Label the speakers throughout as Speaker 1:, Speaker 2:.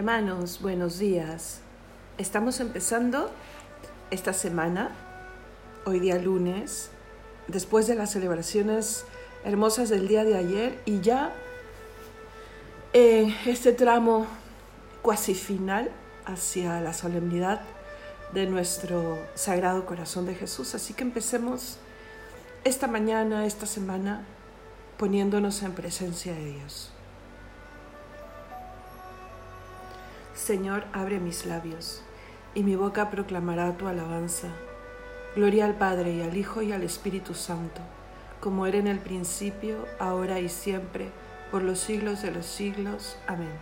Speaker 1: Hermanos, buenos días. Estamos empezando esta semana, hoy día lunes, después de las celebraciones hermosas del día de ayer y ya en este tramo cuasi final hacia la solemnidad de nuestro Sagrado Corazón de Jesús. Así que empecemos esta mañana, esta semana, poniéndonos en presencia de Dios. Señor, abre mis labios, y mi boca proclamará tu alabanza. Gloria al Padre y al Hijo y al Espíritu Santo, como era en el principio, ahora y siempre, por los siglos de los siglos. Amén.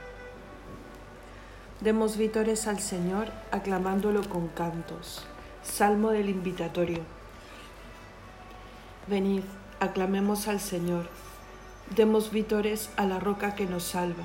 Speaker 1: Demos vítores al Señor, aclamándolo con cantos. Salmo del invitatorio. Venid, aclamemos al Señor. Demos vítores a la roca que nos salva.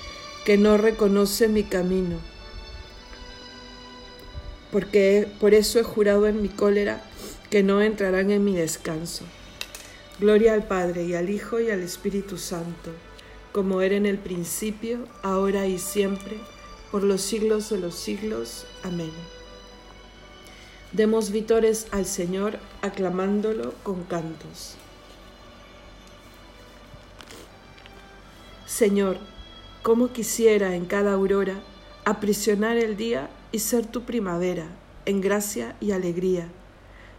Speaker 1: que no reconoce mi camino. Porque por eso he jurado en mi cólera que no entrarán en mi descanso. Gloria al Padre y al Hijo y al Espíritu Santo, como era en el principio, ahora y siempre, por los siglos de los siglos. Amén. Demos vítores al Señor aclamándolo con cantos. Señor, Cómo quisiera en cada aurora aprisionar el día y ser tu primavera en gracia y alegría,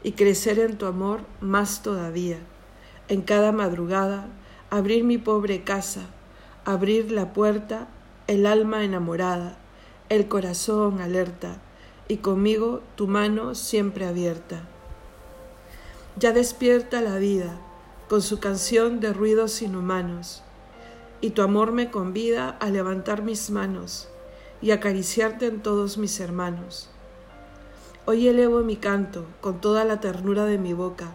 Speaker 1: y crecer en tu amor más todavía. En cada madrugada abrir mi pobre casa, abrir la puerta, el alma enamorada, el corazón alerta, y conmigo tu mano siempre abierta. Ya despierta la vida con su canción de ruidos inhumanos y tu amor me convida a levantar mis manos y acariciarte en todos mis hermanos. Hoy elevo mi canto con toda la ternura de mi boca,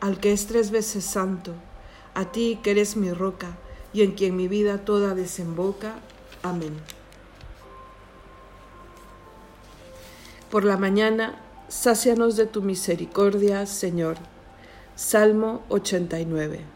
Speaker 1: al que es tres veces santo, a ti que eres mi roca y en quien mi vida toda desemboca. Amén. Por la mañana, sácianos de tu misericordia, Señor. Salmo 89.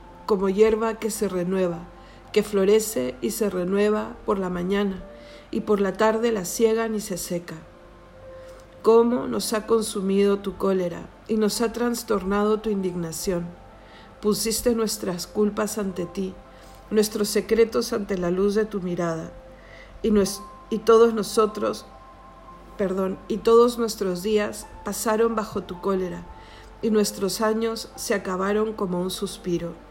Speaker 1: como hierba que se renueva, que florece y se renueva por la mañana, y por la tarde la ciegan y se seca. Cómo nos ha consumido tu cólera y nos ha trastornado tu indignación. Pusiste nuestras culpas ante ti, nuestros secretos ante la luz de tu mirada, y, y todos nosotros, perdón, y todos nuestros días pasaron bajo tu cólera, y nuestros años se acabaron como un suspiro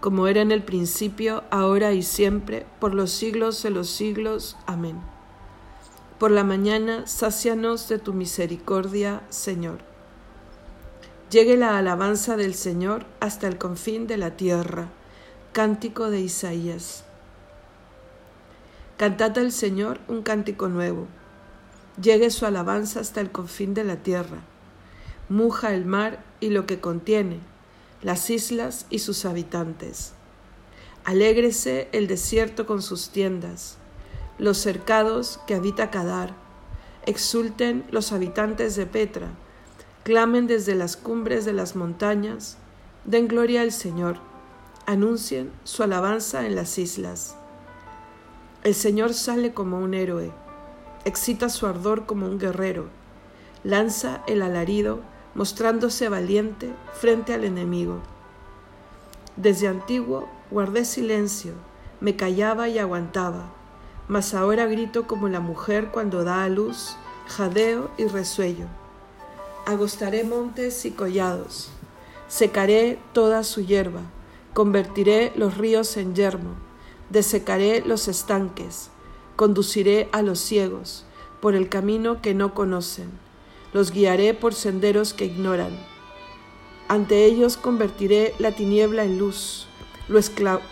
Speaker 1: como era en el principio, ahora y siempre, por los siglos de los siglos. Amén. Por la mañana, sácianos de tu misericordia, Señor. Llegue la alabanza del Señor hasta el confín de la tierra. Cántico de Isaías. Cantad al Señor un cántico nuevo. Llegue su alabanza hasta el confín de la tierra. Muja el mar y lo que contiene, las islas y sus habitantes. Alégrese el desierto con sus tiendas los cercados que habita Cadar. Exulten los habitantes de Petra, clamen desde las cumbres de las montañas, den gloria al Señor, anuncien su alabanza en las islas. El Señor sale como un héroe, excita su ardor como un guerrero, lanza el alarido mostrándose valiente frente al enemigo. Desde antiguo guardé silencio, me callaba y aguantaba mas ahora grito como la mujer cuando da a luz, jadeo y resuello. Agostaré montes y collados, secaré toda su hierba, convertiré los ríos en yermo, desecaré los estanques, conduciré a los ciegos por el camino que no conocen, los guiaré por senderos que ignoran. Ante ellos convertiré la tiniebla en luz, lo,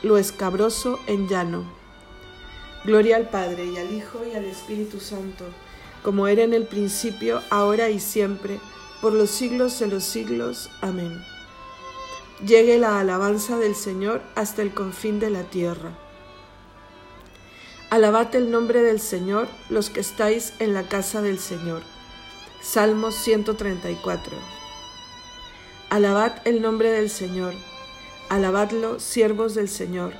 Speaker 1: lo escabroso en llano Gloria al Padre y al Hijo y al Espíritu Santo, como era en el principio, ahora y siempre, por los siglos de los siglos. Amén. Llegue la alabanza del Señor hasta el confín de la tierra. Alabad el nombre del Señor los que estáis en la casa del Señor. Salmos 134. Alabad el nombre del Señor. Alabadlo, siervos del Señor,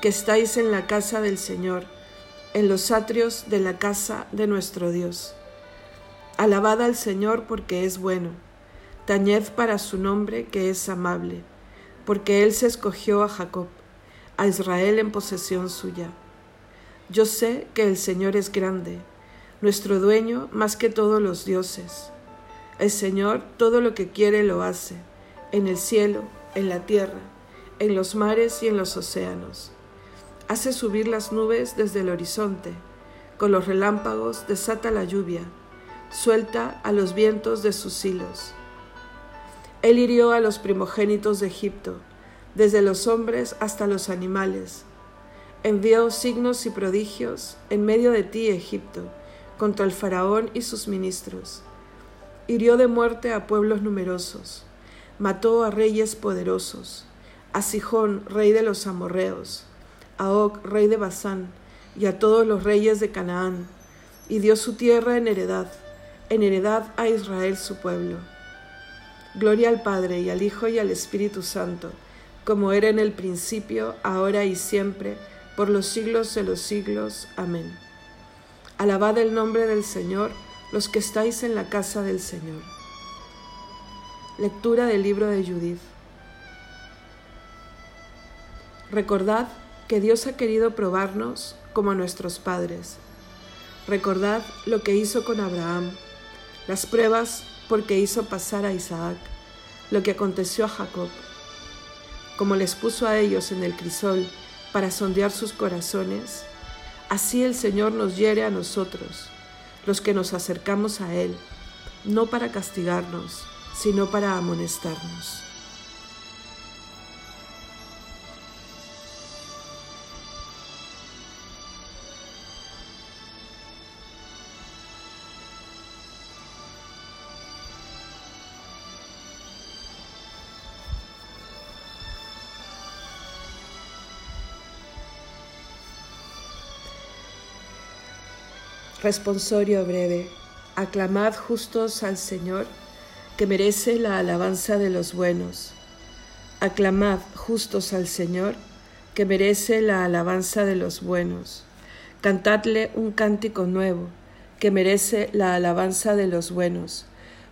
Speaker 1: que estáis en la casa del Señor en los atrios de la casa de nuestro Dios. Alabad al Señor porque es bueno, tañed para su nombre que es amable, porque Él se escogió a Jacob, a Israel en posesión suya. Yo sé que el Señor es grande, nuestro dueño más que todos los dioses. El Señor todo lo que quiere lo hace, en el cielo, en la tierra, en los mares y en los océanos hace subir las nubes desde el horizonte, con los relámpagos desata la lluvia, suelta a los vientos de sus hilos. Él hirió a los primogénitos de Egipto, desde los hombres hasta los animales. Envió signos y prodigios en medio de ti, Egipto, contra el faraón y sus ministros. Hirió de muerte a pueblos numerosos, mató a reyes poderosos, a Sijón, rey de los amorreos, a Og, rey de Basán, y a todos los reyes de Canaán, y dio su tierra en heredad, en heredad a Israel su pueblo. Gloria al Padre y al Hijo y al Espíritu Santo, como era en el principio, ahora y siempre, por los siglos de los siglos. Amén. Alabad el nombre del Señor, los que estáis en la casa del Señor. Lectura del libro de Judith. Recordad que Dios ha querido probarnos como a nuestros padres. Recordad lo que hizo con Abraham, las pruebas porque hizo pasar a Isaac, lo que aconteció a Jacob, como les puso a ellos en el crisol para sondear sus corazones, así el Señor nos hiere a nosotros, los que nos acercamos a Él, no para castigarnos, sino para amonestarnos. Responsorio breve. Aclamad justos al Señor, que merece la alabanza de los buenos. Aclamad justos al Señor, que merece la alabanza de los buenos. Cantadle un cántico nuevo, que merece la alabanza de los buenos.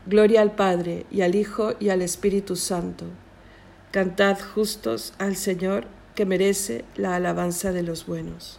Speaker 1: Gloria al Padre, y al Hijo, y al Espíritu Santo. Cantad justos al Señor, que merece la alabanza de los buenos.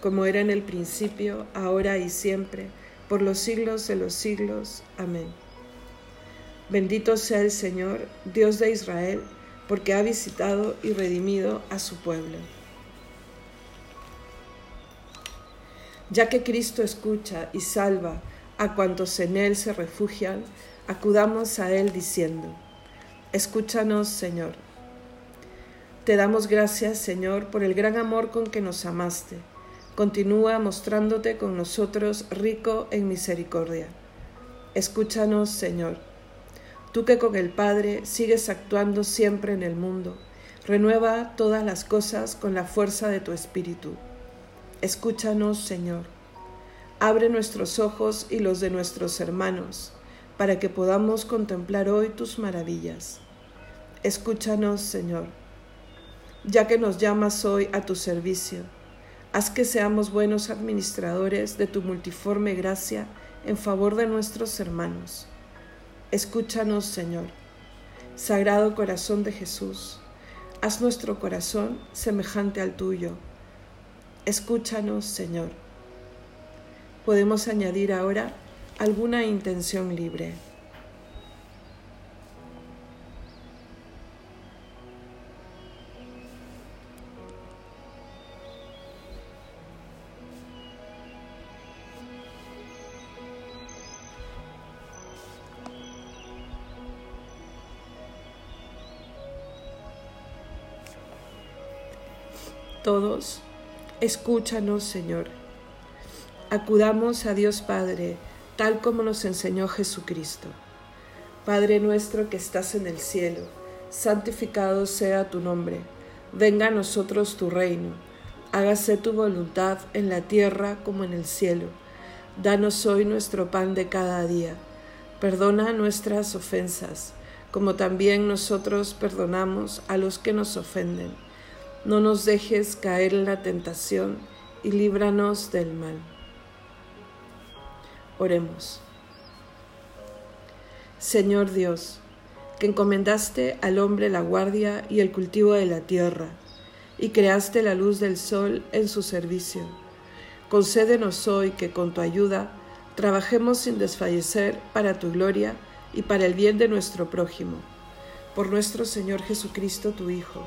Speaker 1: como era en el principio, ahora y siempre, por los siglos de los siglos. Amén. Bendito sea el Señor, Dios de Israel, porque ha visitado y redimido a su pueblo. Ya que Cristo escucha y salva a cuantos en Él se refugian, acudamos a Él diciendo, Escúchanos, Señor. Te damos gracias, Señor, por el gran amor con que nos amaste. Continúa mostrándote con nosotros rico en misericordia. Escúchanos, Señor tú que con el Padre sigues actuando siempre en el mundo, renueva todas las cosas con la fuerza de tu Espíritu. Escúchanos, Señor. Abre nuestros ojos y los de nuestros hermanos, para que podamos contemplar hoy tus maravillas. Escúchanos, Señor. Ya que nos llamas hoy a tu servicio, haz que seamos buenos administradores de tu multiforme gracia en favor de nuestros hermanos Escúchanos, Señor. Sagrado corazón de Jesús, haz nuestro corazón semejante al tuyo. Escúchanos, Señor. Podemos añadir ahora alguna intención libre. Todos, escúchanos, Señor. Acudamos a Dios Padre, tal como nos enseñó Jesucristo. Padre nuestro que estás en el cielo, santificado sea tu nombre. Venga a nosotros tu reino. Hágase tu voluntad en la tierra como en el cielo. Danos hoy nuestro pan de cada día. Perdona nuestras ofensas, como también nosotros perdonamos a los que nos ofenden no nos dejes caer en la tentación y líbranos del mal. Oremos. Señor Dios, que encomendaste al hombre la guardia y el cultivo de la tierra, y creaste la luz del sol en su servicio, concédenos hoy que con tu ayuda trabajemos sin desfallecer para tu gloria y para el bien de nuestro prójimo. Por nuestro Señor Jesucristo, tu Hijo,